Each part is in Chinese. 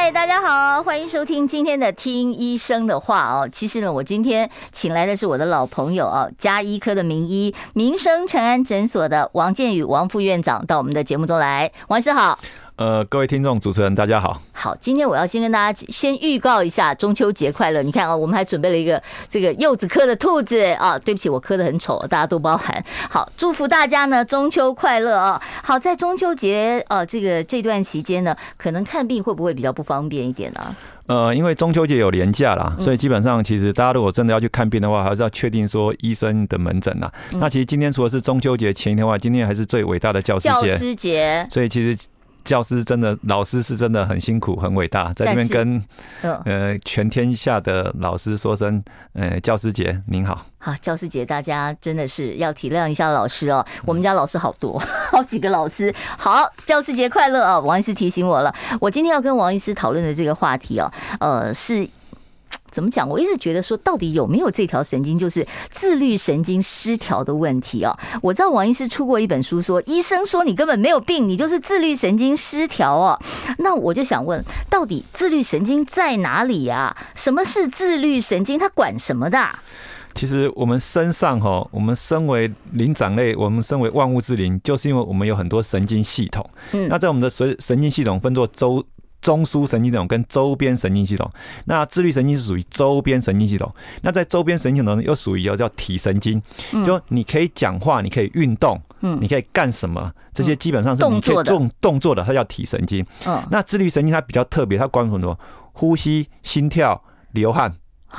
嗨，大家好，欢迎收听今天的《听医生的话》哦。其实呢，我今天请来的是我的老朋友哦，加医科的名医，民生成安诊所的王建宇王副院长到我们的节目中来。王医师好。呃，各位听众、主持人，大家好。好，今天我要先跟大家先预告一下中秋节快乐。你看啊，我们还准备了一个这个柚子科的兔子啊。对不起，我磕的很丑，大家都包涵。好，祝福大家呢中秋快乐啊。好，在中秋节啊这个这段期间呢，可能看病会不会比较不方便一点呢？呃，因为中秋节有年假啦，所以基本上其实大家如果真的要去看病的话，还是要确定说医生的门诊啦。那其实今天除了是中秋节前一天的话，今天还是最伟大的教师节。教师节。所以其实。教师真的，老师是真的很辛苦，很伟大，在这边跟呃全天下的老师说声，呃教师节您好。好，教师节大家真的是要体谅一下老师哦，我们家老师好多，好几个老师。好，教师节快乐啊！王医师提醒我了，我今天要跟王医师讨论的这个话题哦，呃是。怎么讲？我一直觉得说，到底有没有这条神经，就是自律神经失调的问题啊？我知道王医师出过一本书，说医生说你根本没有病，你就是自律神经失调哦。那我就想问，到底自律神经在哪里呀？什么是自律神经？它管什么的？其实我们身上哈，我们身为灵长类，我们身为万物之灵，就是因为我们有很多神经系统。嗯，那在我们的神神经系统分作周。中枢神经系统跟周边神经系统，那自律神经是属于周边神经系统。那在周边神经系统呢，又属于一个叫体神经，就你可以讲话，你可以运动，嗯，你可以干什么，这些基本上是你可以做动作的，它叫体神经。嗯，那自律神经它比较特别，它管什么？呼吸、心跳、流汗。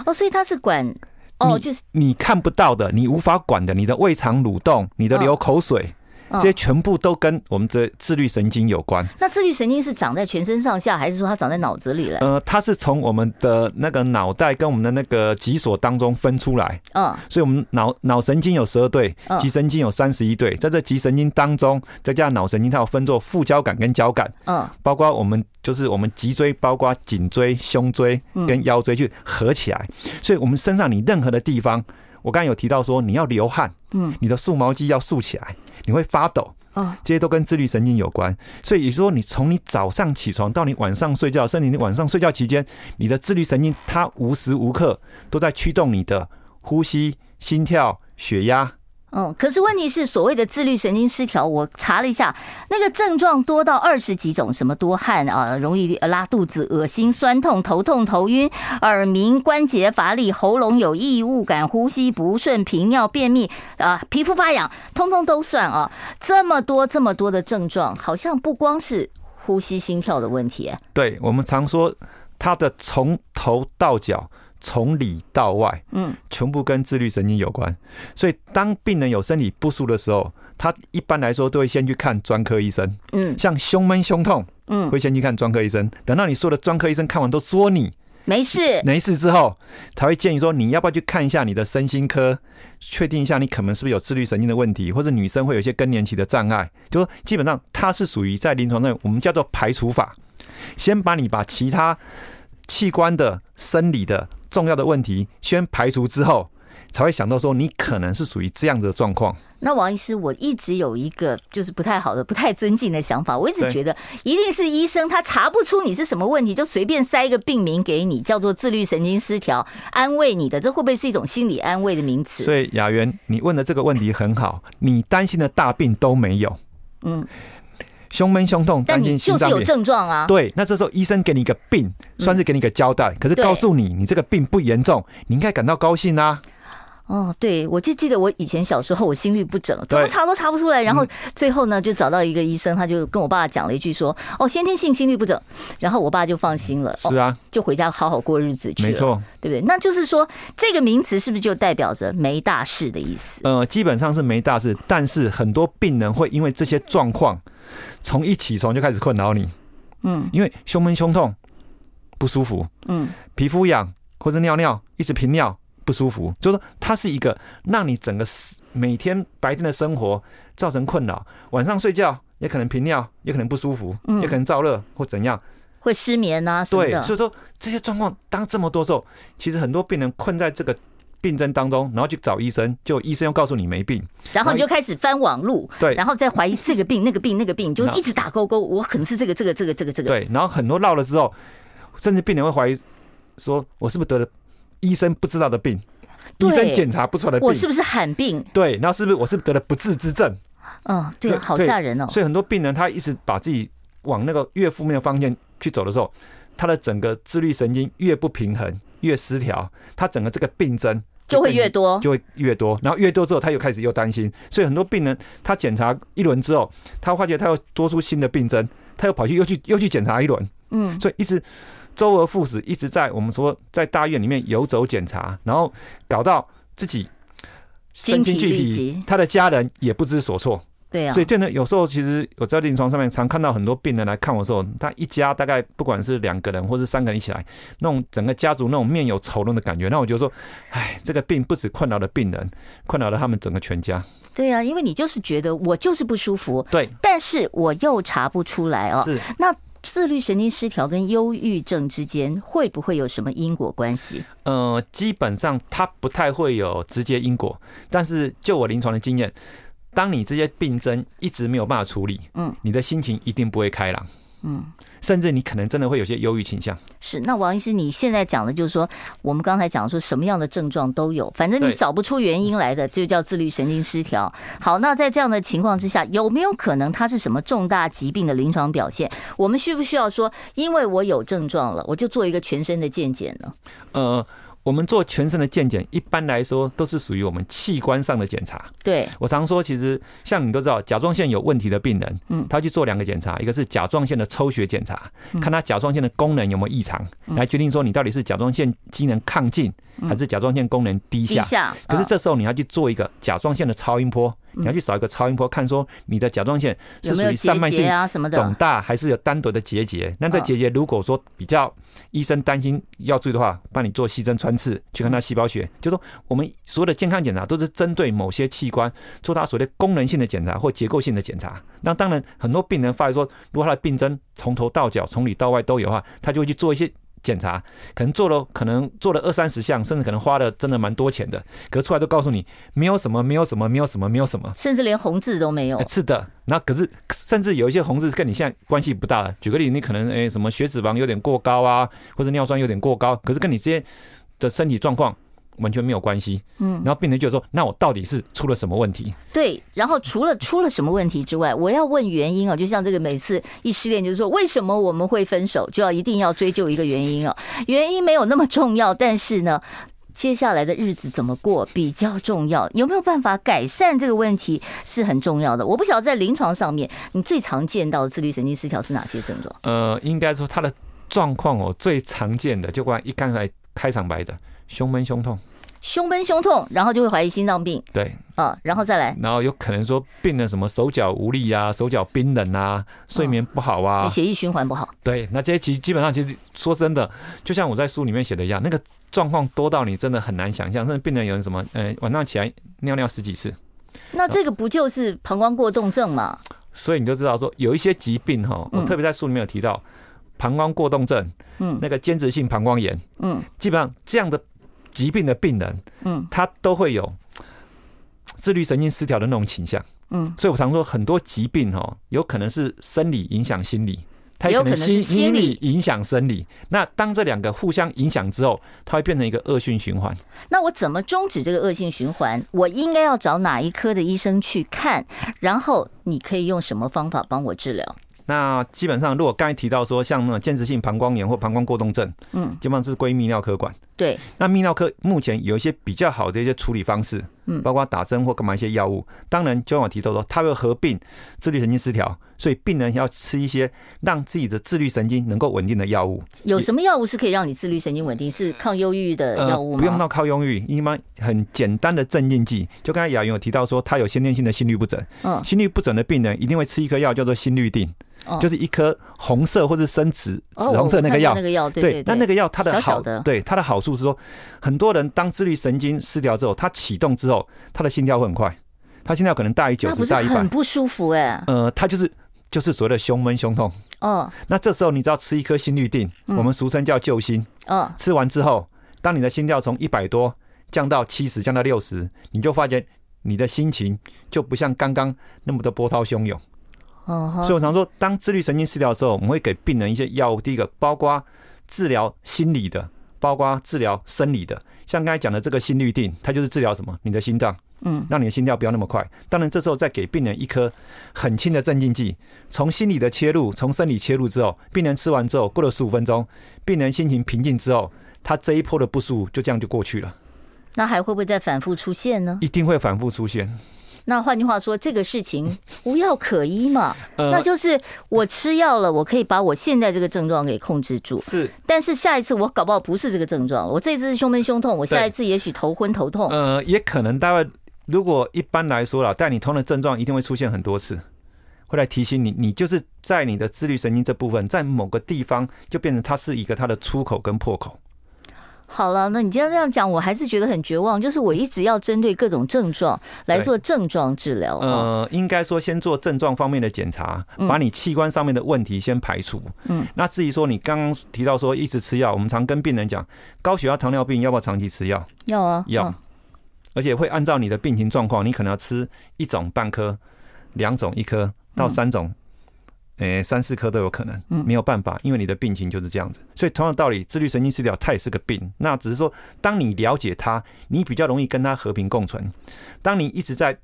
哦，所以它是管哦，就是你看不到的，你无法管的，你的胃肠蠕动，你的流口水。这些全部都跟我们的自律神经有关。那自律神经是长在全身上下，还是说它长在脑子里了？呃，它是从我们的那个脑袋跟我们的那个脊索当中分出来。嗯，所以我们脑脑神经有十二对，脊神经有三十一对，在这脊神经当中，再加上脑神经，它有分作副交感跟交感。嗯，包括我们就是我们脊椎，包括颈椎、胸椎跟腰椎去合起来。所以我们身上你任何的地方，我刚才有提到说你要流汗，嗯，你的竖毛肌要竖起来。你会发抖，啊，这些都跟自律神经有关。所以也就是说，你从你早上起床到你晚上睡觉，甚至你晚上睡觉期间，你的自律神经它无时无刻都在驱动你的呼吸、心跳、血压。嗯，可是问题是，所谓的自律神经失调，我查了一下，那个症状多到二十几种，什么多汗啊，容易拉肚子、恶心、酸痛、头痛、头晕、耳鸣、关节乏力、喉咙有异物感、呼吸不顺、频尿、便秘啊、皮肤发痒，通通都算啊。这么多这么多的症状，好像不光是呼吸、心跳的问题。对，我们常说，它的从头到脚。从里到外，嗯，全部跟自律神经有关。所以，当病人有身体不舒服的时候，他一般来说都会先去看专科医生。嗯，像胸闷、胸痛，嗯，会先去看专科医生。等到你说的专科医生看完都说你没事，没事之后，才会建议说你要不要去看一下你的身心科，确定一下你可能是不是有自律神经的问题，或者女生会有一些更年期的障碍。就说基本上它是属于在临床上我们叫做排除法，先把你把其他器官的生理的。重要的问题先排除之后，才会想到说你可能是属于这样子的状况。那王医师，我一直有一个就是不太好的、不太尊敬的想法。我一直觉得一定是医生他查不出你是什么问题，就随便塞一个病名给你，叫做自律神经失调，安慰你的。这会不会是一种心理安慰的名词？所以雅媛，你问的这个问题很好，你担心的大病都没有。嗯。胸闷、胸痛，担心心脏病，就是有症状啊。对，那这时候医生给你一个病，算是给你一个交代。可是告诉你，你这个病不严重，你应该感到高兴啊。哦，对，我就记得我以前小时候，我心律不整，怎么查都查不出来。然后最后呢，就找到一个医生，他就跟我爸讲了一句说：“哦，先天性心律不整。”然后我爸就放心了。是啊，就回家好好过日子去了。没错，对不对？那就是说，这个名词是不是就代表着没大事的意思？呃，基本上是没大事，但是很多病人会因为这些状况，从一起床就开始困扰你。嗯，因为胸闷、胸痛不舒服，嗯，皮肤痒或者尿尿一直频尿。不舒服，就是说它是一个让你整个每天白天的生活造成困扰，晚上睡觉也可能频尿，也可能不舒服，也可能燥热或怎样，会失眠啊。对，所以说这些状况当这么多时候，其实很多病人困在这个。病症当中，然后去找医生，就医生又告诉你没病，然后你就开始翻网路，对，然后再怀疑这个病、那个病、那个病，就一直打勾勾，我可能是这个、这个、这个、这个、这个。对，然后很多绕了之后，甚至病人会怀疑说，我是不是得了医生不知道的病，医生检查不出来的病，我是不是罕病？对，然后是不是我是不是得了不治之症？嗯，对，好吓人哦。所以很多病人他一直把自己往那个越负面的方向去走的时候，他的整个自律神经越不平衡、越失调，他整个这个病症。就会越多，就会越多，然后越多之后，他又开始又担心，所以很多病人他检查一轮之后，他发觉他又多出新的病症，他又跑去又去又去检查一轮，嗯，所以一直周而复始，一直在我们说在大院里面游走检查，然后搞到自己身心俱疲，他的家人也不知所措。对啊，所以真的有时候，其实我在临床上面常看到很多病人来看我的时候，他一家大概不管是两个人或是三个人一起来，那种整个家族那种面有愁容的感觉，那我就说，哎，这个病不止困扰了病人，困扰了他们整个全家。对啊，因为你就是觉得我就是不舒服，对，但是我又查不出来哦。是。那自律神经失调跟忧郁症之间会不会有什么因果关系？呃，基本上它不太会有直接因果，但是就我临床的经验。当你这些病症一直没有办法处理，嗯，你的心情一定不会开朗，嗯，甚至你可能真的会有些忧郁倾向。是，那王医师，你现在讲的就是说，我们刚才讲说什么样的症状都有，反正你找不出原因来的，就叫自律神经失调。好，那在这样的情况之下，有没有可能它是什么重大疾病的临床表现？我们需不需要说，因为我有症状了，我就做一个全身的健检呢？呃。我们做全身的健检，一般来说都是属于我们器官上的检查。对，我常说，其实像你都知道，甲状腺有问题的病人，嗯，他去做两个检查，一个是甲状腺的抽血检查，看他甲状腺的功能有没有异常，来决定说你到底是甲状腺机能亢进还是甲状腺功能低下。可是这时候你要去做一个甲状腺的超音波，你要去扫一个超音波，看说你的甲状腺是属于散漫性啊什么的肿大还是有单独的结节。那这结节如果说比较医生担心要注意的话，帮你做细针穿刺去看它细胞学。就说我们所有的健康检查都是针对某些器官做它所谓的功能性的检查或结构性的检查。那当然，很多病人发现说，如果他的病征从头到脚、从里到外都有的话，他就会去做一些。检查可能做了，可能做了二三十项，甚至可能花了真的蛮多钱的。可是出来都告诉你没有什么，没有什么，没有什么，没有什么，甚至连红字都没有。是的，那可是甚至有一些红字跟你现在关系不大了。举个例子，你可能诶什么血脂肪有点过高啊，或者尿酸有点过高，可是跟你之间的身体状况。完全没有关系，嗯，然后病人就说：“那我到底是出了什么问题？”对，然后除了出了什么问题之外，我要问原因啊，就像这个每次一失恋，就是说为什么我们会分手，就要一定要追究一个原因啊。原因没有那么重要，但是呢，接下来的日子怎么过比较重要。有没有办法改善这个问题是很重要的。我不晓得在临床上面，你最常见到的自律神经失调是哪些症状？呃，应该说他的状况哦，最常见的就关一刚才开场白的胸闷胸痛。胸闷胸痛，然后就会怀疑心脏病。对，啊，然后再来，然后有可能说病人什么手脚无力啊，手脚冰冷啊，睡眠不好啊，血液循环不好。对，那这些其实基本上其实说真的，就像我在书里面写的一样，那个状况多到你真的很难想象。甚至病人有人什么，呃，晚上起来尿尿十几次，那这个不就是膀胱过动症吗？所以你就知道说有一些疾病哈，我特别在书里面有提到膀胱过动症，嗯，那个间质性膀胱炎，嗯，基本上这样的。疾病的病人，嗯，他都会有自律神经失调的那种倾向，嗯，所以我常说很多疾病哦，有可能是生理影响心理，它有可能心心理影响生理。那当这两个互相影响之后，它会变成一个恶性循环。那我怎么终止这个恶性循环？我应该要找哪一科的医生去看？然后你可以用什么方法帮我治疗？那基本上，如果刚才提到说像那种间质性膀胱炎或膀胱过动症，嗯，基本上是归泌尿科管。对，那泌尿科目前有一些比较好的一些处理方式，嗯，包括打针或干嘛一些药物。当然，就像我提到说，它会合并自律神经失调，所以病人要吃一些让自己的自律神经能够稳定的药物。有什么药物是可以让你自律神经稳定？是抗忧郁的药物吗？不用到抗忧郁，一般很简单的镇静剂。就刚才雅云有提到说，他有先天性的心律不整，嗯，心律不整的病人一定会吃一颗药叫做心律定。就是一颗红色或是深紫紫红色那个药，那个药对，那那个药它的好，对它的好处处是说，很多人当自律神经失调之后，他启动之后，他的心跳会很快，他心跳可能大于九十，大于一百，很不舒服哎、欸。呃，他就是就是所谓的胸闷、胸痛。哦。那这时候你只要吃一颗心律定，嗯、我们俗称叫救心。嗯。吃完之后，当你的心跳从一百多降到七十，降到六十，你就发觉你的心情就不像刚刚那么的波涛汹涌。哦。所以我常说，当自律神经失调的时候，我们会给病人一些药物，第一个包括。治疗心理的，包括治疗生理的，像刚才讲的这个心律定，它就是治疗什么？你的心脏，嗯，让你的心跳不要那么快。当然，这时候再给病人一颗很轻的镇静剂，从心理的切入，从生理切入之后，病人吃完之后，过了十五分钟，病人心情平静之后，他这一波的不舒服就这样就过去了。那还会不会再反复出现呢？一定会反复出现。那换句话说，这个事情 无药可医嘛？那就是我吃药了，我可以把我现在这个症状给控制住。是，但是下一次我搞不好不是这个症状，我这次是胸闷胸痛，我下一次也许头昏头痛。呃，也可能大概如果一般来说了，带你通的症状一定会出现很多次，会来提醒你，你就是在你的自律神经这部分，在某个地方就变成它是一个它的出口跟破口。好了，那你今天这样讲，我还是觉得很绝望。就是我一直要针对各种症状来做症状治疗。呃，应该说先做症状方面的检查，把你器官上面的问题先排除。嗯，那至于说你刚刚提到说一直吃药，我们常跟病人讲，高血压、糖尿病要不要长期吃药？要啊，要。而且会按照你的病情状况，你可能要吃一种半颗、两种一颗到三种。诶、欸，三四颗都有可能，没有办法，因为你的病情就是这样子。所以同样的道理，自律神经失调它也是个病。那只是说，当你了解它，你比较容易跟它和平共存。当你一直在。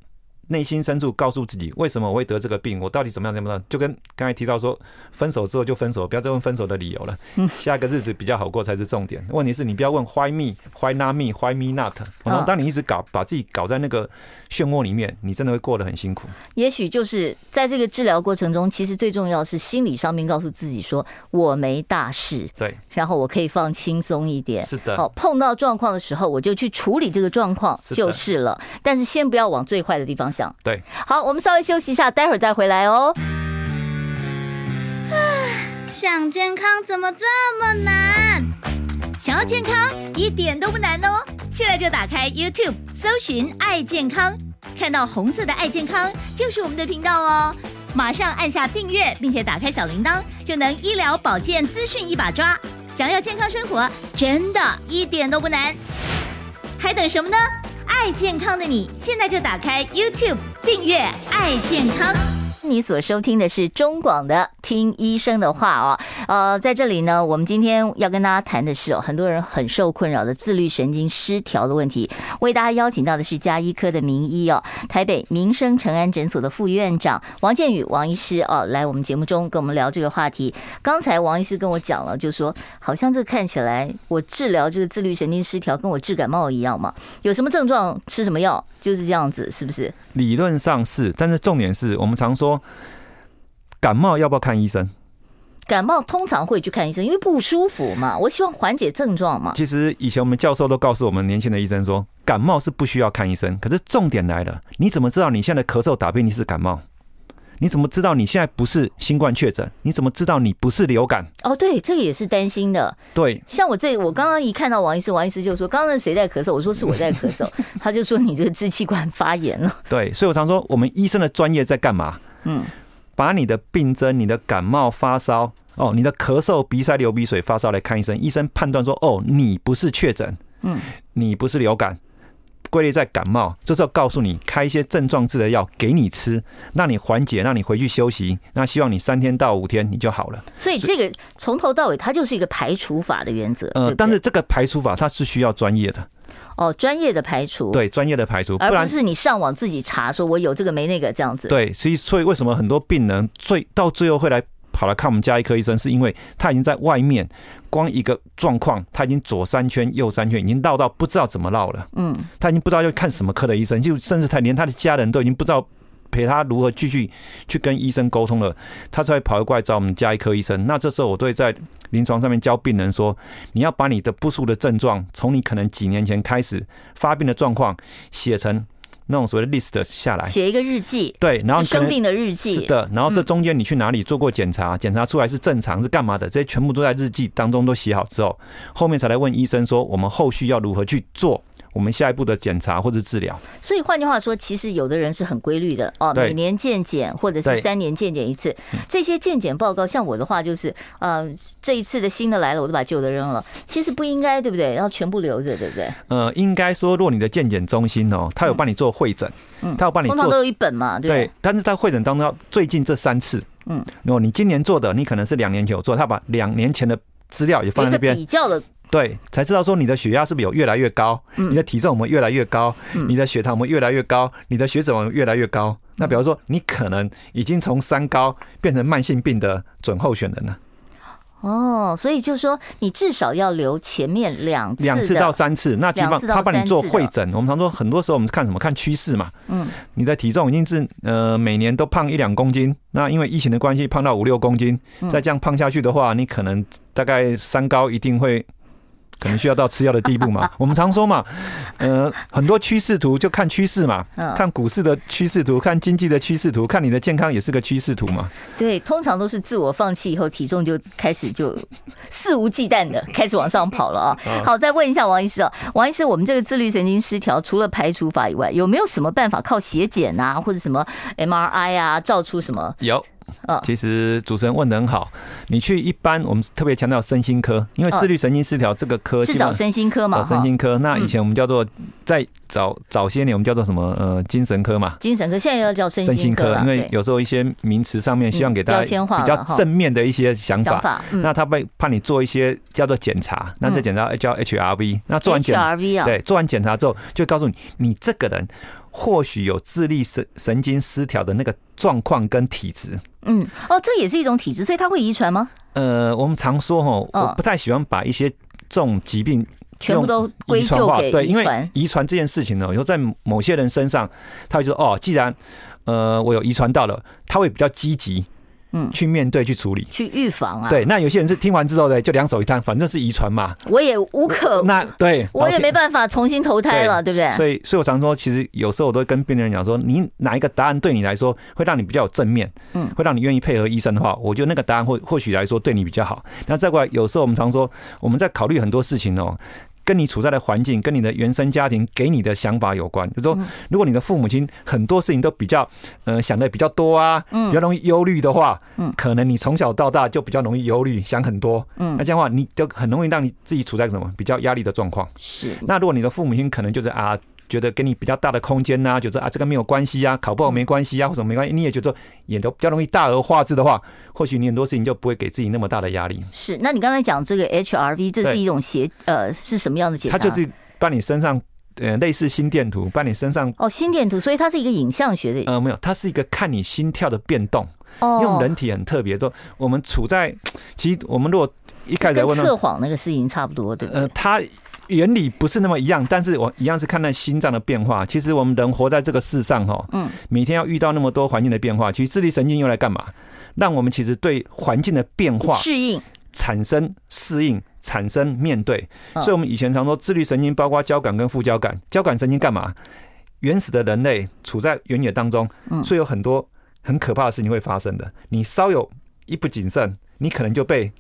内心深处告诉自己，为什么我会得这个病？我到底怎么样？怎么样？就跟刚才提到说，分手之后就分手，不要再问分手的理由了。下个日子比较好过才是重点。问题是你不要问 Why me？Why not me？Why me not？然后当你一直搞把自己搞在那个漩涡里面，你真的会过得很辛苦。也许就是在这个治疗过程中，其实最重要是心理上面告诉自己说，我没大事。对，然后我可以放轻松一点。是的。好，碰到状况的时候，我就去处理这个状况就是了。但是先不要往最坏的地方。对，好，我们稍微休息一下，待会儿再回来哦。想健康怎么这么难？想要健康一点都不难哦，现在就打开 YouTube，搜寻“爱健康”，看到红色的“爱健康”就是我们的频道哦。马上按下订阅，并且打开小铃铛，就能医疗保健资讯一把抓。想要健康生活，真的一点都不难，还等什么呢？爱健康的你，现在就打开 YouTube 订阅“爱健康”。你所收听的是中广的《听医生的话》哦，呃，在这里呢，我们今天要跟大家谈的是哦，很多人很受困扰的自律神经失调的问题。为大家邀请到的是加医科的名医哦，台北民生诚安诊所的副院长王建宇王医师哦，来我们节目中跟我们聊这个话题。刚才王医师跟我讲了，就说好像这看起来我治疗这个自律神经失调跟我治感冒一样嘛，有什么症状吃什么药，就是这样子，是不是？理论上是，但是重点是我们常说。感冒要不要看医生？感冒通常会去看医生，因为不舒服嘛。我希望缓解症状嘛。其实以前我们教授都告诉我们年轻的医生说，感冒是不需要看医生。可是重点来了，你怎么知道你现在咳嗽打喷嚏是感冒？你怎么知道你现在不是新冠确诊？你怎么知道你不是流感？哦，对，这个也是担心的。对，像我这，我刚刚一看到王医师，王医师就说：“刚刚谁在咳嗽？”我说：“是我在咳嗽。”他就说：“你这个支气管发炎了。”对，所以我常说，我们医生的专业在干嘛？嗯。把你的病症、你的感冒、发烧，哦，你的咳嗽、鼻塞、流鼻水、发烧来看医生，医生判断说，哦，你不是确诊，嗯，你不是流感，归类在感冒，这时候告诉你开一些症状治的药给你吃，让你缓解，让你回去休息，那希望你三天到五天你就好了。所以这个从头到尾它就是一个排除法的原则，呃，但是这个排除法它是需要专业的。哦，专业的排除，对，专业的排除，而不是你上网自己查，说我有这个没那个这样子。对，所以所以为什么很多病人最到最后会来跑来看我们家医科医生，是因为他已经在外面光一个状况，他已经左三圈右三圈，已经绕到不知道怎么绕了。嗯，他已经不知道要看什么科的医生，就甚至他连他的家人都已经不知道。陪他如何继续去跟医生沟通了，他才会跑过来找我们家医科医生。那这时候我都会在临床上面教病人说：你要把你的不舒服的症状，从你可能几年前开始发病的状况写成那种所谓的 list 下来，写一个日记。对，然后生病的日记。是的，然后这中间你去哪里做过检查，检查出来是正常是干嘛的，这些全部都在日记当中都写好之后，后面才来问医生说我们后续要如何去做。我们下一步的检查或者治疗，所以换句话说，其实有的人是很规律的哦，每年健检或者是三年健检一次。这些健检报告，像我的话就是，呃，这一次的新的来了，我都把旧的扔了。其实不应该，对不对？要全部留着，对不对？呃，应该说，如果你的健检中心哦，他有帮你做会诊，嗯，他有帮你做，通常都有一本嘛，对。对，但是在会诊当中，最近这三次，嗯，如果你今年做的，你可能是两年前有做，他把两年前的资料也放在那边比较的。对，才知道说你的血压是不是有越来越高，你的体重我们越来越高，你的血糖我们越来越高，你的血脂我们越来越高。那比方说，你可能已经从三高变成慢性病的准候选人了。哦，所以就是说，你至少要留前面两次，两次到三次。那基本上他帮你做会诊，我们常说很多时候我们看什么？看趋势嘛。嗯，你的体重已经是呃每年都胖一两公斤，那因为疫情的关系胖到五六公斤，再这样胖下去的话，你可能大概三高一定会。可能需要到吃药的地步嘛？我们常说嘛，呃，很多趋势图就看趋势嘛，看股市的趋势图，看经济的趋势图，看你的健康也是个趋势图嘛。对，通常都是自我放弃以后，体重就开始就肆无忌惮的开始往上跑了啊。好，再问一下王医师啊，王医师，我们这个自律神经失调，除了排除法以外，有没有什么办法靠血检啊，或者什么 MRI 啊，照出什么？有。其实主持人问的很好。你去一般我们特别强调身心科，因为自律神经失调这个科是找身心科嘛？找身心科。那以前我们叫做在早早些年我们叫做什么？呃，精神科嘛。精神科现在要叫身心科，因为有时候一些名词上面希望给大家比较正面的一些想法。那他被怕你做一些叫做检查，那这检查叫 HRV。那做完检查，对，做完检查之后就告诉你，你这个人。或许有自律神神经失调的那个状况跟体质，嗯，哦，这也是一种体质，所以它会遗传吗？呃，我们常说哈，我不太喜欢把一些这种疾病全部都归咎给遗传，对，因为遗传这件事情呢，有时候在某些人身上，他会说哦，既然呃我有遗传到了，他会比较积极。嗯，去面对，去处理，去预防啊。对，那有些人是听完之后呢，就两手一摊，反正是遗传嘛。我也无可，那对，我也没办法重新投胎了，对，不对？所以，所以我常说，其实有时候我都会跟病人讲说，你哪一个答案对你来说会让你比较有正面，嗯，会让你愿意配合医生的话，我觉得那个答案或或许来说对你比较好。那再过来，有时候我们常说，我们在考虑很多事情哦。跟你处在的环境，跟你的原生家庭给你的想法有关。就是说，如果你的父母亲很多事情都比较，呃，想的比较多啊，比较容易忧虑的话，嗯，可能你从小到大就比较容易忧虑，想很多，嗯，那这样的话，你就很容易让你自己处在什么比较压力的状况。是。那如果你的父母亲可能就是啊。觉得给你比较大的空间呐，觉得啊这个没有关系啊，考不好没关系啊，或者没关系，你也觉得也都比较容易大而化之的话，或许你很多事情就不会给自己那么大的压力。是，那你刚才讲这个 HRV，这是一种协呃是什么样的检查？它就是把你身上呃类似心电图，把你身上哦心电图，所以它是一个影像学的呃没有，它是一个看你心跳的变动。哦，因为人体很特别，说我们处在其实我们如果一开始问测谎那个事情差不多，对不对？呃，它。原理不是那么一样，但是我一样是看那心脏的变化。其实我们人活在这个世上，哈，嗯，每天要遇到那么多环境的变化，其实自律神经用来干嘛？让我们其实对环境的变化适应、产生适应、产生面对。所以，我们以前常说，自律神经包括交感跟副交感。交感神经干嘛？原始的人类处在原野当中，所以有很多很可怕的事情会发生的。你稍有一不谨慎，你可能就被。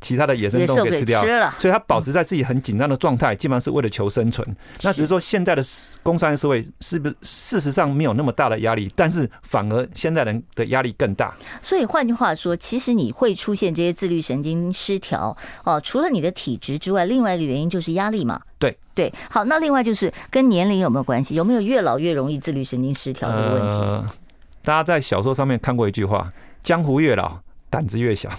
其他的野生动物给吃掉，所以它保持在自己很紧张的状态，基本上是为了求生存。那只是说现在的工商业社会是不是事实上没有那么大的压力，但是反而现在人的压力更大。所以换句话说，其实你会出现这些自律神经失调哦，除了你的体质之外，另外一个原因就是压力嘛。对对，好，那另外就是跟年龄有没有关系？有没有越老越容易自律神经失调这个问题？呃，大家在小说上面看过一句话：江湖越老，胆子越小，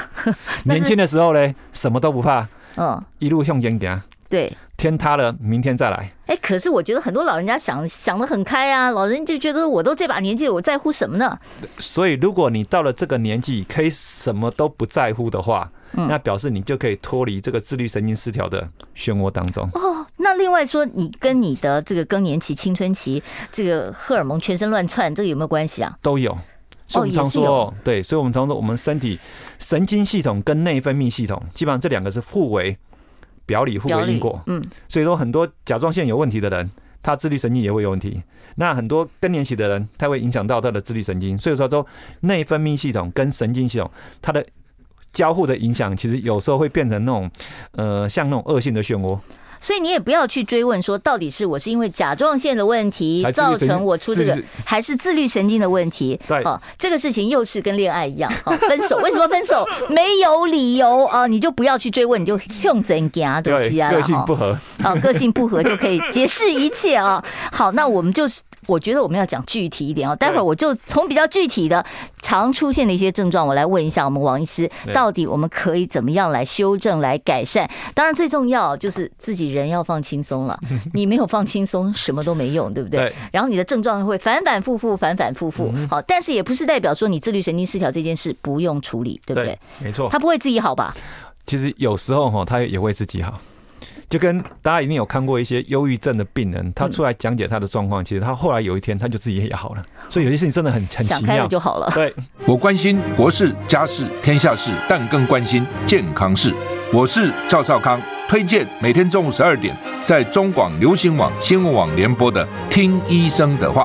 年轻的时候呢，什么都不怕，嗯，一路向前行。对，天塌了，明天再来。哎，可是我觉得很多老人家想想的很开啊，老人就觉得我都这把年纪了，我在乎什么呢？所以，如果你到了这个年纪，可以什么都不在乎的话，那表示你就可以脱离这个自律神经失调的漩涡当中。哦，那另外说，你跟你的这个更年期、青春期，这个荷尔蒙全身乱窜，这个有没有关系啊？都有。所以我们常说，哦对，所以我们常说，我们身体神经系统跟内分泌系统，基本上这两个是互为表里、互为因果。嗯，所以说很多甲状腺有问题的人，他自律神经也会有问题。那很多更年期的人，他会影响到他的自律神经，所以说说内分泌系统跟神经系统，它的交互的影响，其实有时候会变成那种呃，像那种恶性的漩涡。所以你也不要去追问说，到底是我是因为甲状腺的问题造成我出这个，还是自律神经的问题？对，哦，这个事情又是跟恋爱一样，哦，分手 为什么分手？没有理由啊，你就不要去追问，你就用真假东西啊，个性不合啊，个性不合就可以解释一切啊。好，那我们就是。我觉得我们要讲具体一点哦，待会儿我就从比较具体的常出现的一些症状，我来问一下我们王医师，到底我们可以怎么样来修正、来改善？当然最重要就是自己人要放轻松了，你没有放轻松，什么都没用，对不对？然后你的症状会反反复复、反反复复。好，但是也不是代表说你自律神经失调这件事不用处理，对不对？没错，他不会自己好吧？其实有时候哈，他也会自己好。就跟大家一定有看过一些忧郁症的病人，他出来讲解他的状况，其实他后来有一天他就自己也好了。所以有些事情真的很很奇妙，想开了就好了。对，我关心国事、家事、天下事，但更关心健康事。我是赵少康，推荐每天中午十二点在中广流行网、新闻网联播的《听医生的话》。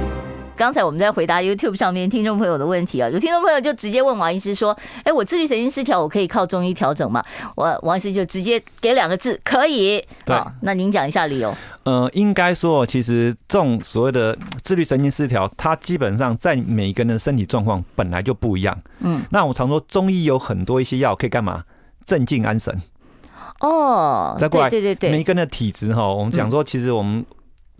刚才我们在回答 YouTube 上面听众朋友的问题啊，有听众朋友就直接问王医师说：“哎，我自律神经失调，我可以靠中医调整吗？”我王医师就直接给两个字：可以。对，那您讲一下理由。呃，应该说，其实这种所谓的自律神经失调，它基本上在每一个人的身体状况本来就不一样。嗯，那我常说中医有很多一些药可以干嘛？镇静安神。哦，再过来，对对对，每一个人的体质哈，我们讲说，其实我们。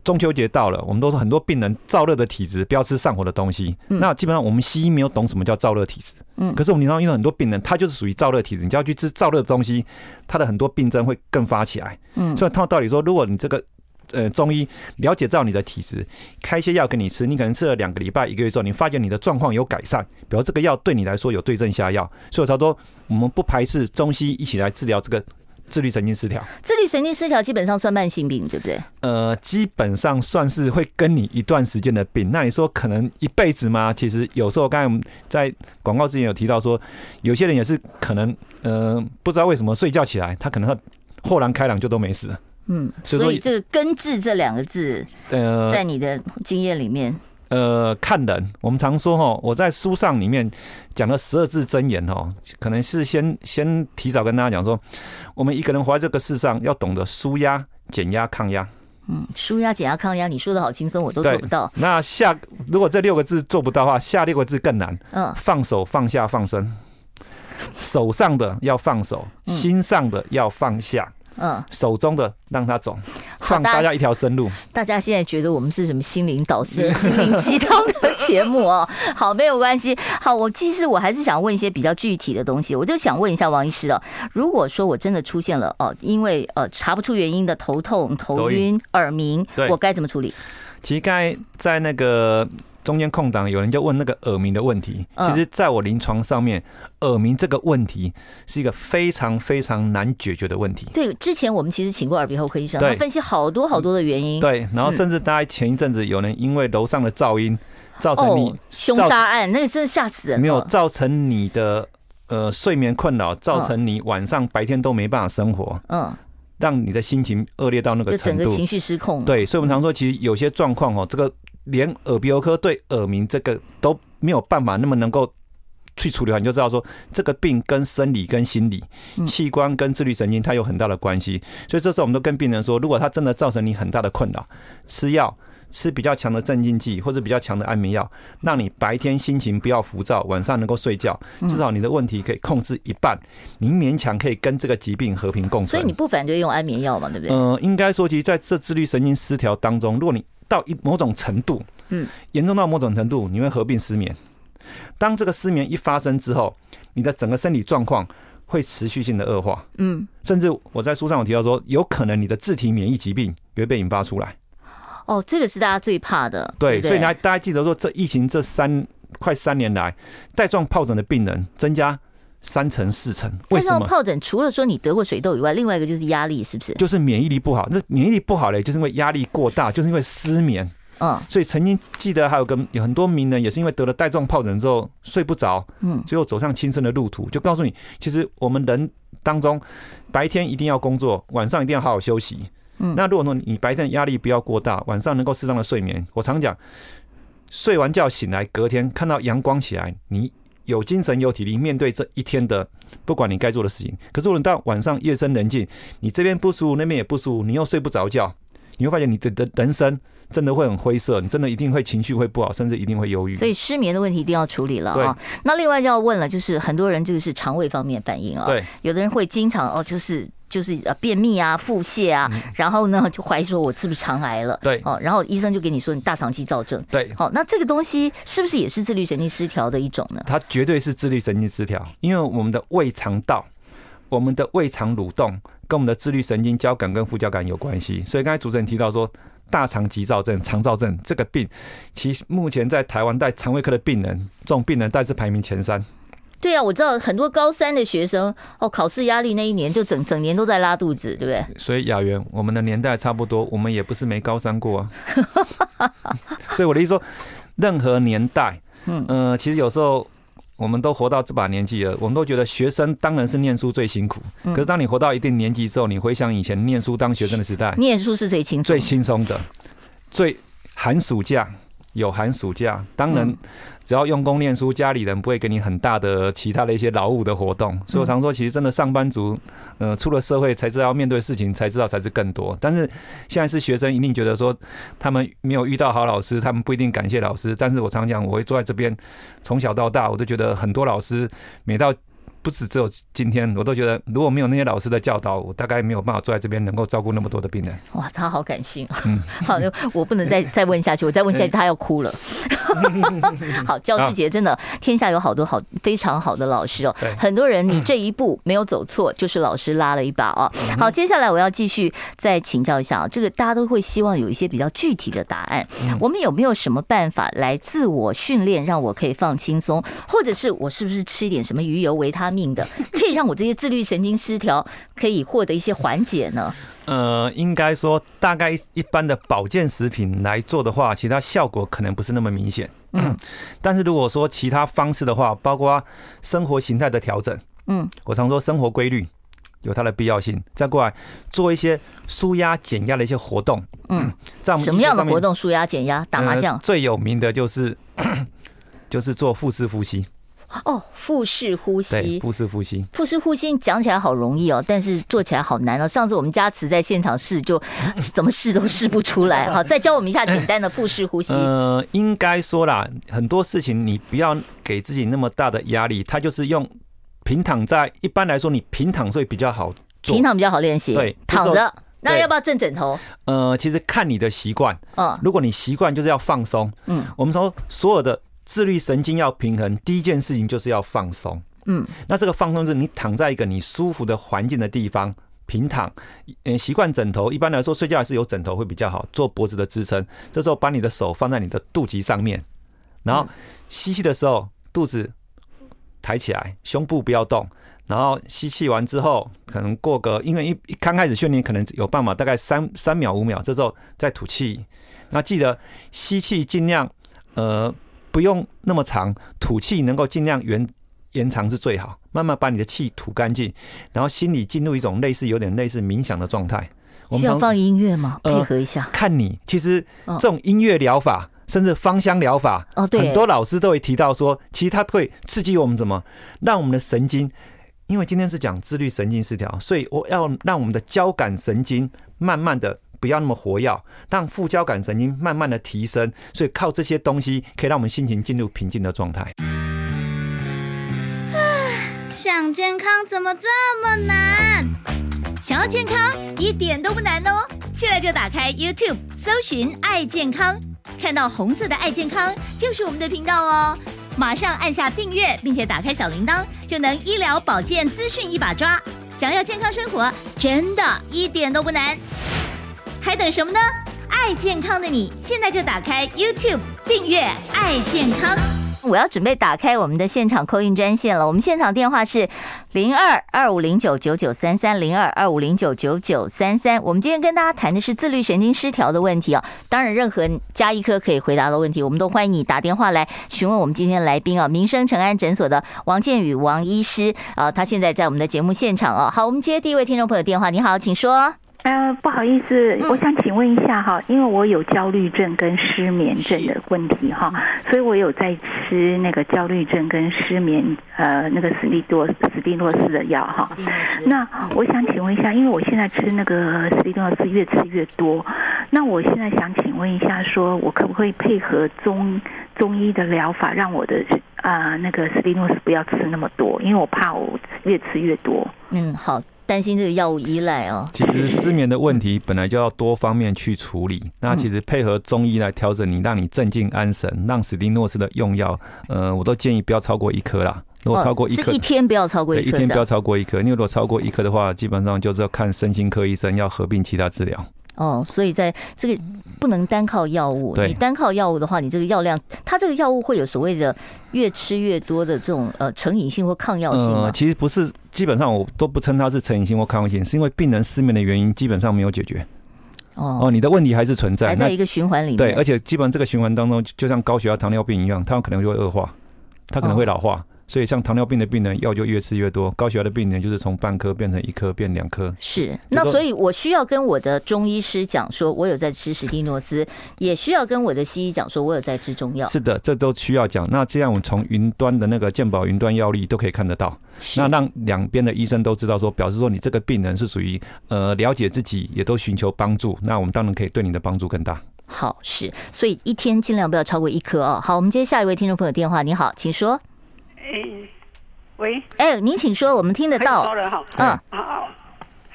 中秋节到了，我们都说很多病人燥热的体质，不要吃上火的东西。嗯、那基本上我们西医没有懂什么叫燥热体质。嗯，可是我们临床遇到很多病人，他就是属于燥热体质，你就要去吃燥热的东西，他的很多病症会更发起来。嗯，所以他道理说，如果你这个呃中医了解到你的体质，开一些药给你吃，你可能吃了两个礼拜、一个月之后，你发现你的状况有改善，比如这个药对你来说有对症下药，所以差不多我们不排斥中西一起来治疗这个。自律神经失调，自律神经失调基本上算慢性病，对不对？呃，基本上算是会跟你一段时间的病。那你说可能一辈子吗？其实有时候，刚才我们在广告之前有提到说，有些人也是可能，呃，不知道为什么睡觉起来，他可能豁然开朗就都没事了。嗯，所以这个根治这两个字，呃，在你的经验里面。呃，看人，我们常说哈，我在书上里面讲了十二字真言哈，可能是先先提早跟大家讲说，我们一个人活在这个世上，要懂得舒压、减压、抗压。嗯，舒压、减压、抗压，你说的好轻松，我都做不到。那下如果这六个字做不到的话，下六个字更难。嗯，放手、放下、放生，手上的要放手，心上的要放下。嗯，手中的让他走，放大家一条生路。大家现在觉得我们是什么心灵导师、心灵鸡汤的节目哦？好，没有关系。好，我其实我还是想问一些比较具体的东西。我就想问一下王医师哦，如果说我真的出现了哦，因为呃查不出原因的头痛、头晕、耳鸣，我该怎么处理？其实刚才在那个。中间空档，有人就问那个耳鸣的问题。其实，在我临床上面，耳鸣这个问题是一个非常非常难解决的问题。对，之前我们其实请过耳鼻喉科医生，他分析好多好多的原因。对，然后甚至大概前一阵子，有人因为楼上的噪音造成你凶杀案，那个真的吓死人。没有造成你的呃睡眠困扰，造成你晚上白天都没办法生活。嗯，让你的心情恶劣到那个程度，整个情绪失控。对，所以我们常说，其实有些状况哦，这个。连耳鼻喉科对耳鸣这个都没有办法那么能够去处理，你就知道说这个病跟生理、跟心理、器官跟自律神经它有很大的关系。所以这时候我们都跟病人说，如果它真的造成你很大的困扰，吃药吃比较强的镇静剂或者比较强的安眠药，让你白天心情不要浮躁，晚上能够睡觉，至少你的问题可以控制一半，你勉强可以跟这个疾病和平共存。所以你不反对用安眠药嘛？对不对？呃，应该说，其实在这自律神经失调当中，如果你到一某种程度，嗯，严重到某种程度，你会合并失眠。当这个失眠一发生之后，你的整个身体状况会持续性的恶化，嗯，甚至我在书上有提到说，有可能你的自体免疫疾病也会被引发出来。哦，这个是大家最怕的。对，所以大大家记得说，这疫情这三快三年来，带状疱疹的病人增加三成四成。为什么？疱疹除了说你得过水痘以外，另外一个就是压力，是不是？就是免疫力不好。那免疫力不好嘞，就是因为压力过大，就是因为失眠。嗯，所以曾经记得还有个有很多名人也是因为得了带状疱疹之后睡不着，嗯，最后走上轻生的路途。就告诉你，其实我们人当中白天一定要工作，晚上一定要好好休息。嗯，那如果说你白天压力不要过大，晚上能够适当的睡眠，我常讲，睡完觉醒来，隔天看到阳光起来，你有精神有体力面对这一天的不管你该做的事情。可是如果到晚上夜深人静，你这边不舒服，那边也不舒服，你又睡不着觉，你会发现你的的人生。真的会很灰色，你真的一定会情绪会不好，甚至一定会忧郁。所以失眠的问题一定要处理了啊。那另外就要问了，就是很多人这个是肠胃方面反应啊。对，有的人会经常哦，就是就是呃便秘啊、腹泻啊，然后呢就怀疑说我是不是肠癌了？对，哦，然后医生就给你说你大肠肌躁症。对，好，那这个东西是不是也是自律神经失调的一种呢？它绝对是自律神经失调，因为我们的胃肠道、我们的胃肠蠕动跟我们的自律神经交感跟副交感有关系。所以刚才主持人提到说。大肠急躁症、肠躁症这个病，其实目前在台湾带肠胃科的病人，这种病人大致排名前三。对啊，我知道很多高三的学生哦，考试压力那一年就整整年都在拉肚子，对不对？所以雅媛，我们的年代差不多，我们也不是没高三过啊。所以我的意思说，任何年代，嗯呃，其实有时候。我们都活到这把年纪了，我们都觉得学生当然是念书最辛苦。可是当你活到一定年纪之后，你回想以前念书当学生的时代，念书是最轻松、最轻松的。最寒暑假有寒暑假，当然。只要用功念书，家里人不会给你很大的其他的一些劳务的活动，所以我常说，其实真的上班族，呃，出了社会才知道要面对事情，才知道才是更多。但是现在是学生，一定觉得说他们没有遇到好老师，他们不一定感谢老师。但是我常讲，我会坐在这边，从小到大，我都觉得很多老师每到。不止只有今天，我都觉得如果没有那些老师的教导，我大概没有办法坐在这边能够照顾那么多的病人。哇，他好感性。嗯，好，我不能再 再问下去，我再问下去他要哭了。好，教师节真的天下有好多好非常好的老师哦，很多人你这一步没有走错，就是老师拉了一把哦。好，接下来我要继续再请教一下啊，这个大家都会希望有一些比较具体的答案。我们有没有什么办法来自我训练，让我可以放轻松，或者是我是不是吃一点什么鱼油维他命的，可以让我这些自律神经失调可以获得一些缓解呢？呃，应该说，大概一般的保健食品来做的话，其他效果可能不是那么明显。嗯，但是如果说其他方式的话，包括生活形态的调整，嗯，我常说生活规律有它的必要性，再过来做一些舒压减压的一些活动。嗯，在什么样的活动舒压减压？打麻将。最有名的就是 就是做腹式呼吸。哦，腹式呼吸，腹式呼吸，腹式呼吸讲起来好容易哦，但是做起来好难哦。上次我们家慈在现场试，就 怎么试都试不出来。好，再教我们一下简单的腹式呼吸。呃，应该说啦，很多事情你不要给自己那么大的压力，它就是用平躺在，一般来说你平躺所以比较好做，平躺比较好练习。对，躺着，那要不要正枕头？呃，其实看你的习惯。嗯，如果你习惯就是要放松，嗯，我们说所有的。自律神经要平衡，第一件事情就是要放松。嗯，那这个放松是你躺在一个你舒服的环境的地方，平躺。嗯，习惯枕头，一般来说睡觉还是有枕头会比较好，做脖子的支撑。这时候把你的手放在你的肚脐上面，然后吸气的时候肚子抬起来，胸部不要动。然后吸气完之后，可能过个，因为一一刚开始训练可能有办法，大概三三秒五秒，这时候再吐气。那记得吸气尽量呃。不用那么长，吐气能够尽量延延长是最好。慢慢把你的气吐干净，然后心里进入一种类似有点类似冥想的状态。我们需要放音乐吗？配合一下。呃、看你，其实这种音乐疗法，甚至芳香疗法，哦，对，很多老师都会提到说，其实它会刺激我们怎么让我们的神经，因为今天是讲自律神经失调，所以我要让我们的交感神经慢慢的。不要那么活跃，让副交感神经慢慢的提升，所以靠这些东西可以让我们心情进入平静的状态。想健康怎么这么难？想要健康一点都不难哦！现在就打开 YouTube，搜寻“爱健康”，看到红色的“爱健康”就是我们的频道哦。马上按下订阅，并且打开小铃铛，就能医疗保健资讯一把抓。想要健康生活，真的一点都不难。还等什么呢？爱健康的你，现在就打开 YouTube 订阅“爱健康”。我要准备打开我们的现场扣印专线了。我们现场电话是零二二五零九九九三三零二二五零九九九三三。我们今天跟大家谈的是自律神经失调的问题啊。当然，任何加医科可以回答的问题，我们都欢迎你打电话来询问我们今天来宾啊，民生诚安诊所的王建宇王医师啊，他现在在我们的节目现场啊。好，我们接第一位听众朋友电话，你好，请说。呃，不好意思，我想请问一下哈，因为我有焦虑症跟失眠症的问题哈，所以我有在吃那个焦虑症跟失眠呃那个史蒂多史蒂诺斯的药哈。那我想请问一下，因为我现在吃那个史蒂诺斯越吃越多，那我现在想请问一下，说我可不可以配合中中医的疗法，让我的啊、呃、那个史蒂诺斯不要吃那么多，因为我怕我越吃越多。嗯，好。担心这个药物依赖哦。其实失眠的问题本来就要多方面去处理。那其实配合中医来调整你，让你镇静安神，让史蒂诺斯的用药，呃，我都建议不要超过一颗啦。如果超过一颗，一天不要超过一颗。一天不要超过一颗。因为如果超过一颗的话，基本上就是要看身心科医生，要合并其他治疗。哦，所以在这个不能单靠药物，你单靠药物的话，你这个药量，它这个药物会有所谓的越吃越多的这种呃成瘾性或抗药性吗？呃，其实不是，基本上我都不称它是成瘾性或抗药性，是因为病人失眠的原因基本上没有解决。哦哦，你的问题还是存在，还在一个循环里面。对，而且基本上这个循环当中，就像高血压、糖尿病一样，它有可能就会恶化，它可能会老化。所以，像糖尿病的病人，药就越吃越多；高血压的病人，就是从半颗变成一颗，变两颗。是，那所以我需要跟我的中医师讲，说我有在吃史蒂诺斯，也需要跟我的西医讲，说我有在吃中药。是的，这都需要讲。那这样，我们从云端的那个健保云端药历都可以看得到。那让两边的医生都知道，说表示说你这个病人是属于呃了解自己，也都寻求帮助。那我们当然可以对你的帮助更大。好，是，所以一天尽量不要超过一颗哦。好，我们接下一位听众朋友电话。你好，请说。哎，喂，哎，您请说，我们听得到。嗯，好，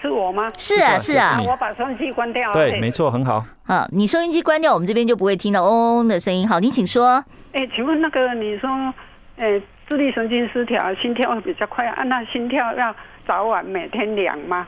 是我吗？是啊，是啊。我把收音机关掉。对，没错，很好。好，你收音机关掉，我们这边就不会听到嗡嗡的声音。好，您请说。哎，请问那个你说，哎，自律神经失调，心跳会比较快啊？那心跳要早晚每天量吗？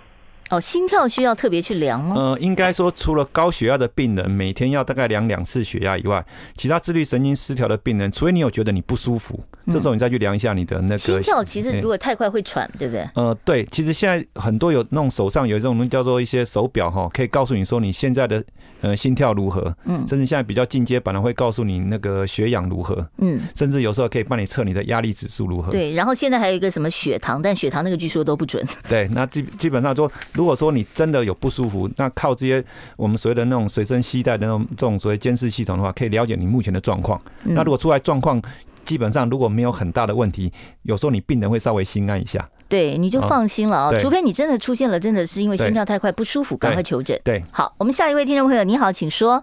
哦，心跳需要特别去量吗？呃，应该说，除了高血压的病人每天要大概量两次血压以外，其他自律神经失调的病人，除非你有觉得你不舒服，嗯、这时候你再去量一下你的那个心跳。其实如果太快会喘，欸、对不对？呃，对，其实现在很多有那种手上有一种东西叫做一些手表哈，可以告诉你说你现在的呃心跳如何，嗯，甚至现在比较进阶版的会告诉你那个血氧如何，嗯，甚至有时候可以帮你测你的压力指数如何。对，然后现在还有一个什么血糖，但血糖那个据说都不准。对，那基基本上说，如果说你真的有不舒服，那靠这些我们所谓的那种随身携带的那种这种所谓监视系统的话，可以了解你目前的状况。那如果出来状况，基本上如果没有很大的问题，有时候你病人会稍微心安一下。对，你就放心了啊、哦，除非你真的出现了，真的是因为心跳太快不舒服，赶快求诊。对，好，我们下一位听众朋友，你好，请说。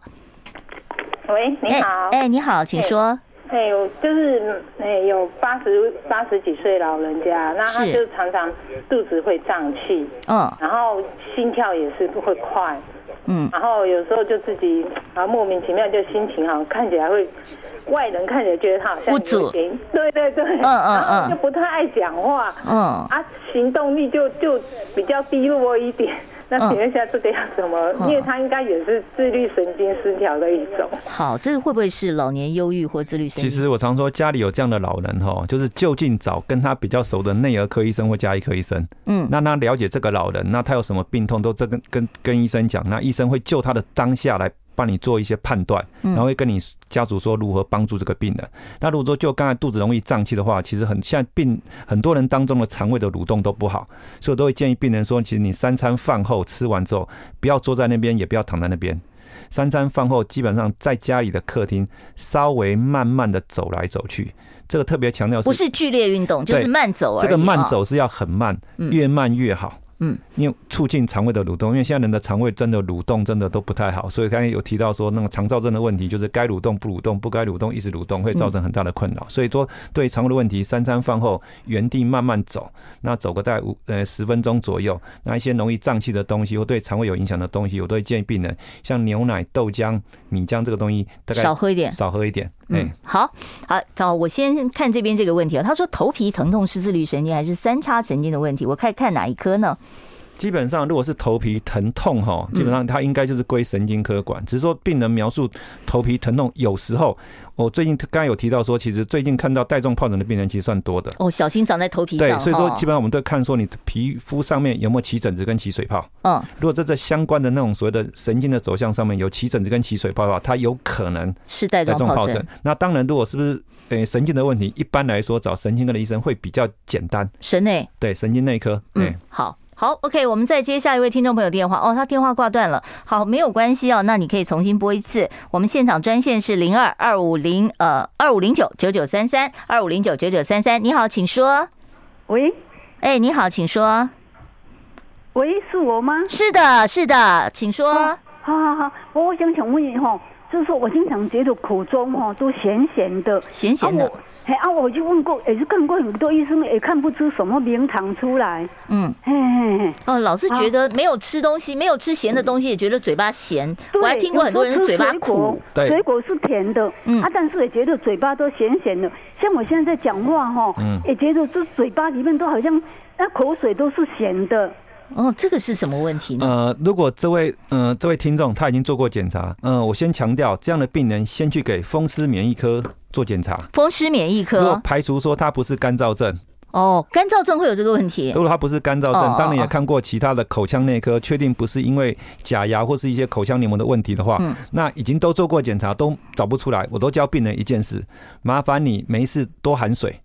喂，你好。哎、欸欸，你好，请说。哎，有就是哎，有八十八十几岁老人家，那他就常常肚子会胀气，嗯，然后心跳也是不会快，嗯，然后有时候就自己啊莫名其妙就心情好，看起来会外人看起来觉得他好像不行，对对对，嗯嗯嗯，就不太爱讲话，嗯，啊，行动力就就比较低落一点。那请问一下，这个要怎么？因为他应该也是自律神经失调的一种。好，这个会不会是老年忧郁或自律神经？其实我常说，家里有这样的老人哈，就是就近找跟他比较熟的内儿科医生或家医科医生。嗯，那他了解这个老人，那他有什么病痛，都这跟跟跟医生讲，那医生会就他的当下来。帮你做一些判断，然后会跟你家属说如何帮助这个病人。那如果说就刚才肚子容易胀气的话，其实很现在病很多人当中的肠胃的蠕动都不好，所以我都会建议病人说，其实你三餐饭后吃完之后，不要坐在那边，也不要躺在那边。三餐饭后基本上在家里的客厅稍微慢慢的走来走去，这个特别强调是不是剧烈运动，就是慢走而已。这个慢走是要很慢，越慢越好。嗯，因为促进肠胃的蠕动，因为现在人的肠胃真的蠕动真的都不太好，所以刚才有提到说那个肠燥症的问题，就是该蠕动不蠕动，不该蠕动一直蠕动，会造成很大的困扰。所以说，对肠胃的问题，三餐饭后原地慢慢走，那走个大概五呃十分钟左右，那一些容易胀气的东西或对肠胃有影响的东西，我都会建议病人像牛奶、豆浆、米浆这个东西，大概 少喝一点，少喝一点。嗯，好好好，我先看这边这个问题啊，他说头皮疼痛是自律神经还是三叉神经的问题？我看看哪一科呢？基本上，如果是头皮疼痛哈，基本上它应该就是归神经科管。只是说病人描述头皮疼痛，有时候我最近刚刚有提到说，其实最近看到带状疱疹的病人其实算多的。哦，小心长在头皮上。对，所以说基本上我们都看说你皮肤上面有没有起疹子跟起水泡。嗯，如果在这相关的那种所谓的神经的走向上面有起疹子跟起水泡的话，它有可能是带状疱疹。那当然，如果是不是诶神经的问题，一般来说找神经科的医生会比较简单。神内对神经内科。嗯，好。好，OK，我们再接下一位听众朋友电话。哦，他电话挂断了。好，没有关系哦，那你可以重新拨一次。我们现场专线是零二二五零呃二五零九九九三三二五零九九九三三。你好，请说。喂，哎，你好，请说。喂，是我吗？是的，是的，请说。好好好，我想请问一下，就是说我经常觉得口中哈都咸咸的，咸咸的。嘿啊，我就问过，也是看过很多医生，也看不出什么名堂出来。嗯，嘿嘿嘿。哦，老是觉得没有吃东西，没有吃咸的东西，也觉得嘴巴咸。我还听过很多人嘴巴苦。对，水果是甜的，嗯啊，但是也觉得嘴巴都咸咸的。像我现在在讲话哈，嗯，也觉得这嘴巴里面都好像那口水都是咸的。哦，这个是什么问题呢？呃，如果这位呃这位听众他已经做过检查，嗯、呃，我先强调，这样的病人先去给风湿免疫科做检查。风湿免疫科，如果排除说他不是干燥症，哦，干燥症会有这个问题。如果他不是干燥症，当然也看过其他的口腔内科，确定不是因为假牙或是一些口腔黏膜的问题的话，嗯，那已经都做过检查都找不出来，我都教病人一件事，麻烦你没事多含水。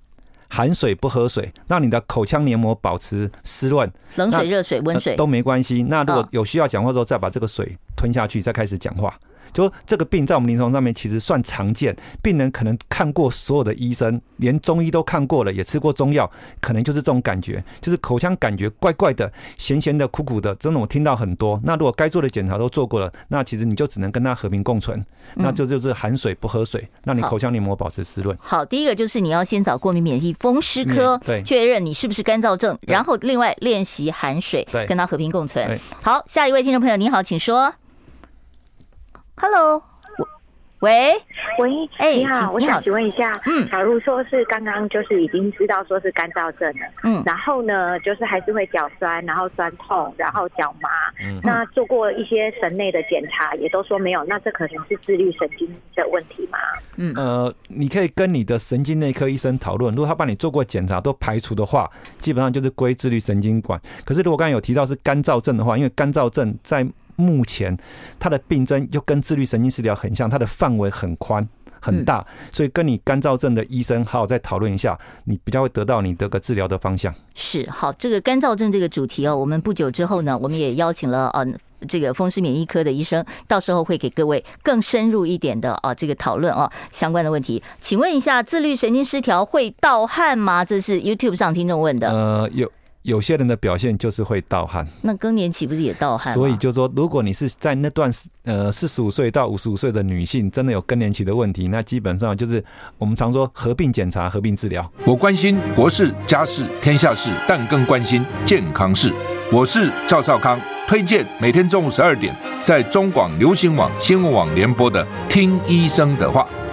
含水不喝水，让你的口腔黏膜保持湿润。冷水、热水、温水都没关系。那如果有需要讲话的时候，再把这个水吞下去，再开始讲话。就这个病在我们临床上面其实算常见，病人可能看过所有的医生，连中医都看过了，也吃过中药，可能就是这种感觉，就是口腔感觉怪怪的、咸咸的、苦苦的，真的我听到很多。那如果该做的检查都做过了，那其实你就只能跟他和平共存，那就就是含水不喝水，让你口腔黏膜保持湿润。好，第一个就是你要先找过敏免疫风湿科，对，确认你是不是干燥症，然后另外练习含水，对，跟他和平共存。好，下一位听众朋友，你好，请说。Hello，喂喂，哎，你好，我想请问一下，嗯，假如说是刚刚就是已经知道说是干燥症了，嗯，然后呢，就是还是会脚酸，然后酸痛，然后脚麻，嗯，那做过一些神内的检查，也都说没有，那这可能是自律神经的问题吗？嗯，呃，你可以跟你的神经内科医生讨论，如果他帮你做过检查都排除的话，基本上就是归自律神经管。可是如果刚才有提到是干燥症的话，因为干燥症在目前，它的病症又跟自律神经失调很像，它的范围很宽很大，所以跟你干燥症的医生好好再讨论一下，你比较会得到你这个治疗的方向。是好，这个干燥症这个主题哦，我们不久之后呢，我们也邀请了呃这个风湿免疫科的医生，到时候会给各位更深入一点的啊这个讨论啊相关的问题。请问一下，自律神经失调会盗汗吗？这是 YouTube 上听众问的。呃，有。有些人的表现就是会盗汗，那更年期不是也盗汗？所以就说，如果你是在那段呃四十五岁到五十五岁的女性，真的有更年期的问题，那基本上就是我们常说合并检查、合并治疗。我关心国事、家事、天下事，但更关心健康事。我是赵少康，推荐每天中午十二点在中广流行网、新闻网联播的《听医生的话》。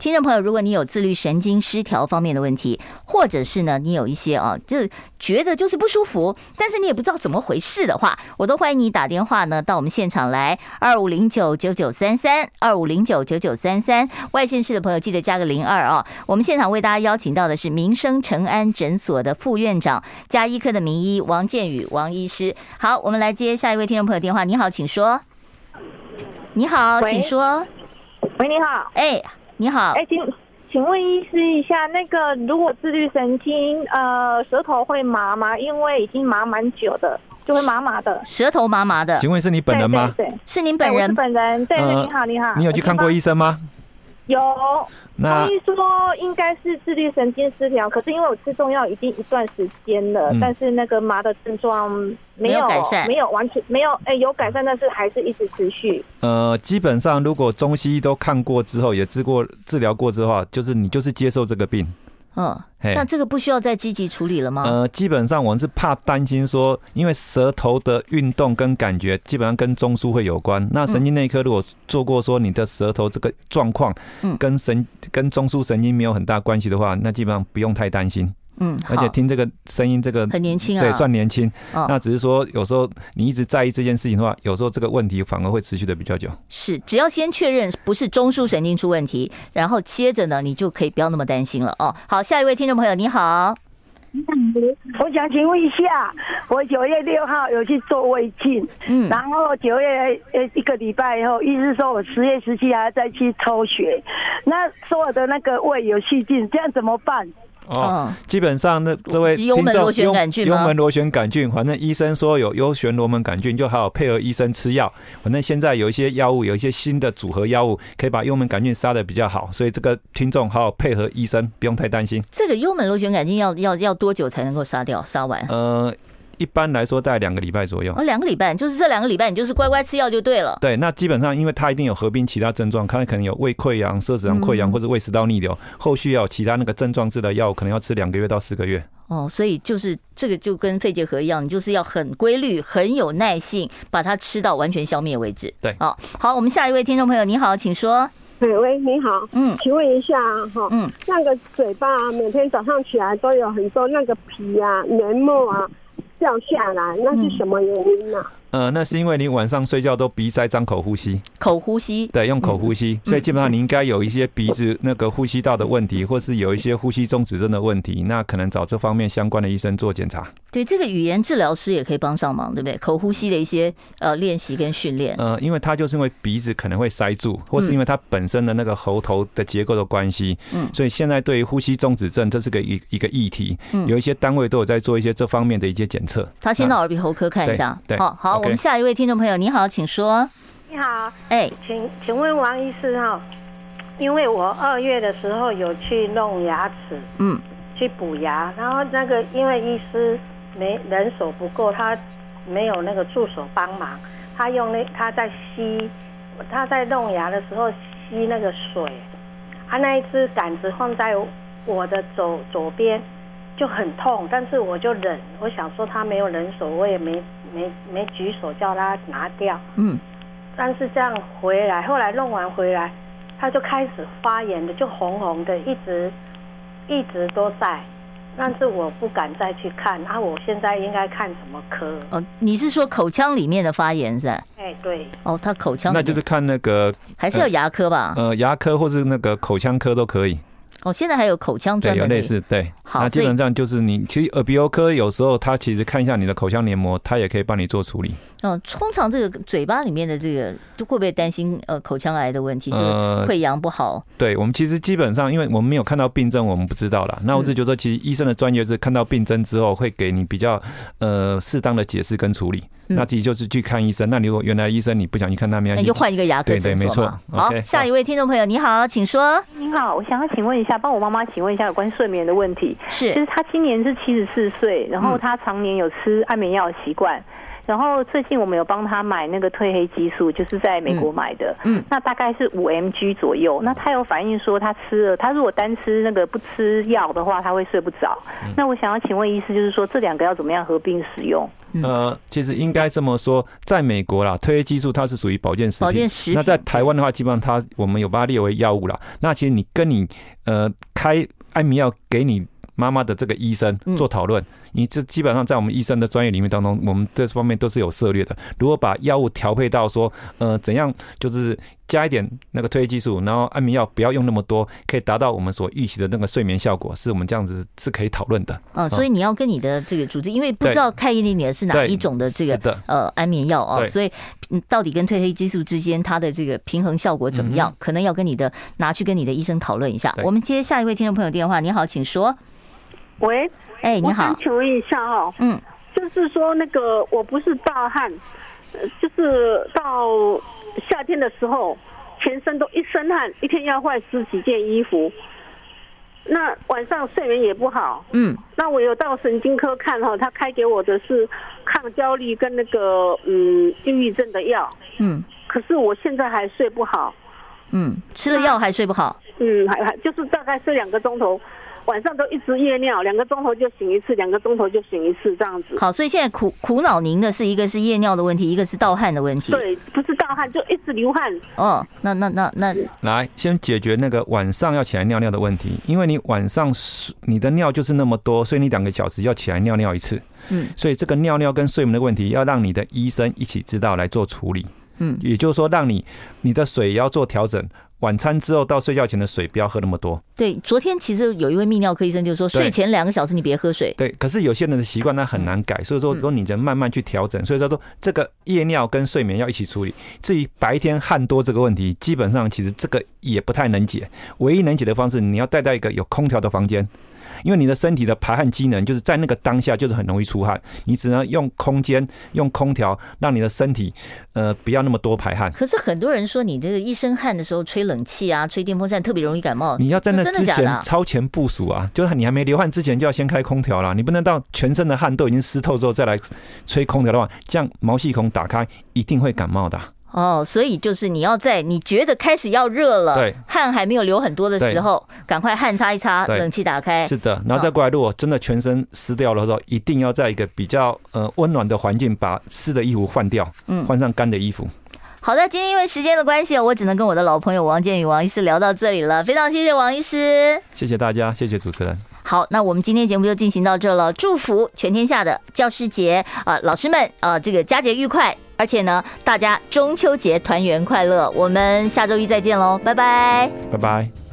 听众朋友，如果你有自律神经失调方面的问题，或者是呢，你有一些啊，就觉得就是不舒服，但是你也不知道怎么回事的话，我都欢迎你打电话呢到我们现场来，二五零九九九三三，二五零九九九三三。外县市的朋友记得加个零二啊。我们现场为大家邀请到的是民生诚安诊所的副院长加医科的名医王建宇王医师。好，我们来接下一位听众朋友电话。你好，请说。你好，请说。喂，你好。哎。你好，哎，请请问医师一下，那个如果自律神经，呃，舌头会麻吗？因为已经麻蛮久的，就会麻麻的，舌头麻麻的。请问是你本人吗？对，对，对，是您本人。是本人。对，对，你好，你好。你有去看过医生吗？有，那医生说应该是自律神经失调，可是因为我吃中药已经一段时间了，嗯、但是那个麻的症状没有，没有改善，没有完全没有，哎、欸，有改善，但是还是一直持续。呃，基本上如果中西医都看过之后，也治过治疗过之后，就是你就是接受这个病。嗯，那这个不需要再积极处理了吗？呃，基本上我们是怕担心说，因为舌头的运动跟感觉基本上跟中枢会有关。那神经内科如果做过说你的舌头这个状况，跟神跟中枢神经没有很大关系的话，那基本上不用太担心。嗯，而且听这个声音，这个很年轻啊，对，算年轻。那只是说，有时候你一直在意这件事情的话，有时候这个问题反而会持续的比较久。是，只要先确认不是中枢神经出问题，然后接着呢，你就可以不要那么担心了哦。好，下一位听众朋友，你好。我想请问一下，我九月六号有去做胃镜，嗯，然后九月呃一个礼拜以后，医生说我十月十七号再去抽血，那说我的那个胃有细菌，这样怎么办？哦，基本上那这位幽门螺旋杆菌，幽门螺旋杆菌，反正医生说有幽旋螺门杆菌，就还有配合医生吃药。反正现在有一些药物，有一些新的组合药物，可以把幽门杆菌杀的比较好。所以这个听众好好配合医生，不用太担心。这个幽门螺旋杆菌要要要多久才能够杀掉？杀完？呃。一般来说，大概两个礼拜左右。哦，两个礼拜，就是这两个礼拜，你就是乖乖吃药就对了。对，那基本上，因为它一定有合并其他症状，它可能有胃溃疡、摄食道溃疡或者胃食道逆流，后续要有其他那个症状治的药，可能要吃两个月到四个月。哦，所以就是这个就跟肺结核一样，你就是要很规律、很有耐性，把它吃到完全消灭为止。对，哦，好，我们下一位听众朋友，你好，请说。喂，你好，嗯，请问一下哈，嗯，那个嘴巴啊每天早上起来都有很多那个皮啊、黏膜啊。掉下来，那是什么原因呢？啊？呃，那是因为你晚上睡觉都鼻塞、张口呼吸，口呼吸，对，用口呼吸，所以基本上你应该有一些鼻子那个呼吸道的问题，或是有一些呼吸中止症的问题，那可能找这方面相关的医生做检查。对，这个语言治疗师也可以帮上忙，对不对？口呼吸的一些呃练习跟训练。呃，因为他就是因为鼻子可能会塞住，或是因为他本身的那个喉头的结构的关系，嗯，所以现在对于呼吸中止症，这是个一一个议题，嗯，有一些单位都有在做一些这方面的一些检测。他先到耳鼻喉科看一下，对，好好，我们下一位听众朋友，你好，请说。你好，哎，请请问王医师哈，因为我二月的时候有去弄牙齿，嗯，去补牙，然后那个因为医师。没人手不够，他没有那个助手帮忙。他用那他在吸，他在弄牙的时候吸那个水。他那一只杆子放在我的左左边，就很痛。但是我就忍，我想说他没有人手，我也没没没举手叫他拿掉。嗯。但是这样回来，后来弄完回来，他就开始发炎的，就红红的，一直一直都在。但是我不敢再去看啊！我现在应该看什么科？哦，你是说口腔里面的发炎是吧？哎，对。哦，他口腔那就是看那个还是要牙科吧？呃，牙科或是那个口腔科都可以。哦，现在还有口腔专门，有类似对。好，那基本上就是你其实耳鼻喉科有时候他其实看一下你的口腔黏膜，他也可以帮你做处理。嗯，通常这个嘴巴里面的这个，就会不会担心呃口腔癌的问题？就是，溃疡不好。呃、对我们其实基本上，因为我们没有看到病症，我们不知道啦。那我是觉得，其实医生的专业是看到病症之后，会给你比较呃适当的解释跟处理。嗯、那自己就是去看医生。那如果原来医生你不想去看他们，那就换一个牙科诊所。对对，没错。好，okay, 下一位听众朋友，你好，请说。你好，我想要请问一下，帮我妈妈请问一下有关睡眠的问题。是，就是她今年是七十四岁，然后她常年有吃安眠药的习惯。嗯然后最近我们有帮他买那个褪黑激素，就是在美国买的，嗯，那大概是五 mg 左右。那他有反映说他吃了，他如果单吃那个不吃药的话，他会睡不着。那我想要请问医师，就是说这两个要怎么样合并使用？呃，其实应该这么说，在美国啦，褪黑激素它是属于保健食品。保健食品。那在台湾的话，基本上它我们有把它列为药物啦。那其实你跟你呃开安眠药给你妈妈的这个医生做讨论。你这基本上在我们医生的专业领域当中，我们这方面都是有策略的。如果把药物调配到说，呃，怎样就是加一点那个褪黑激素，然后安眠药不要用那么多，可以达到我们所预期的那个睡眠效果，是我们这样子是可以讨论的。啊，所以你要跟你的这个主治，因为不知道开给你的是哪一种的这个呃安眠药啊，所以到底跟褪黑激素之间它的这个平衡效果怎么样，可能要跟你的拿去跟你的医生讨论一下。我们接下一位听众朋友电话，你好，请说。喂。哎，你好，请问一下哈，嗯，就是说那个我不是大汗，就是到夏天的时候，全身都一身汗，一天要换十几件衣服，那晚上睡眠也不好，嗯，那我有到神经科看哈，他开给我的是抗焦虑跟那个嗯抑郁症的药，嗯，可是我现在还睡不好，嗯，吃了药还睡不好，嗯，还还就是大概睡两个钟头。晚上都一直夜尿，两个钟头就醒一次，两个钟头就醒一次这样子。好，所以现在苦苦恼您的是一个是夜尿的问题，一个是盗汗的问题。对，不是盗汗，就一直流汗。哦，那那那那，来先解决那个晚上要起来尿尿的问题，因为你晚上你的尿就是那么多，所以你两个小时要起来尿尿一次。嗯，所以这个尿尿跟睡眠的问题，要让你的医生一起知道来做处理。嗯，也就是说，让你你的水也要做调整。晚餐之后到睡觉前的水不要喝那么多。对，昨天其实有一位泌尿科医生就说，睡前两个小时你别喝水。对，可是有些人的习惯他很难改，所以说说你得慢慢去调整。所以说说这个夜尿跟睡眠要一起处理。至于白天汗多这个问题，基本上其实这个也不太能解。唯一能解的方式，你要带到一个有空调的房间。因为你的身体的排汗机能就是在那个当下就是很容易出汗，你只能用空间用空调让你的身体呃不要那么多排汗。可是很多人说你这个一身汗的时候吹冷气啊，吹电风扇特别容易感冒。你要在那之前超前部署啊，就是你还没流汗之前就要先开空调了，你不能到全身的汗都已经湿透之后再来吹空调的话，这样毛细孔打开一定会感冒的。哦，所以就是你要在你觉得开始要热了，对，汗还没有流很多的时候，赶快汗擦一擦，冷气打开。是的，然后再过来，如果真的全身湿掉了的时候，一定要在一个比较呃温暖的环境把湿的衣服换掉，嗯，换上干的衣服。好的，今天因为时间的关系，我只能跟我的老朋友王建宇王医师聊到这里了，非常谢谢王医师，谢谢大家，谢谢主持人。好，那我们今天节目就进行到这了，祝福全天下的教师节啊，老师们啊，这个佳节愉快。而且呢，大家中秋节团圆快乐！我们下周一再见喽，拜拜，拜拜。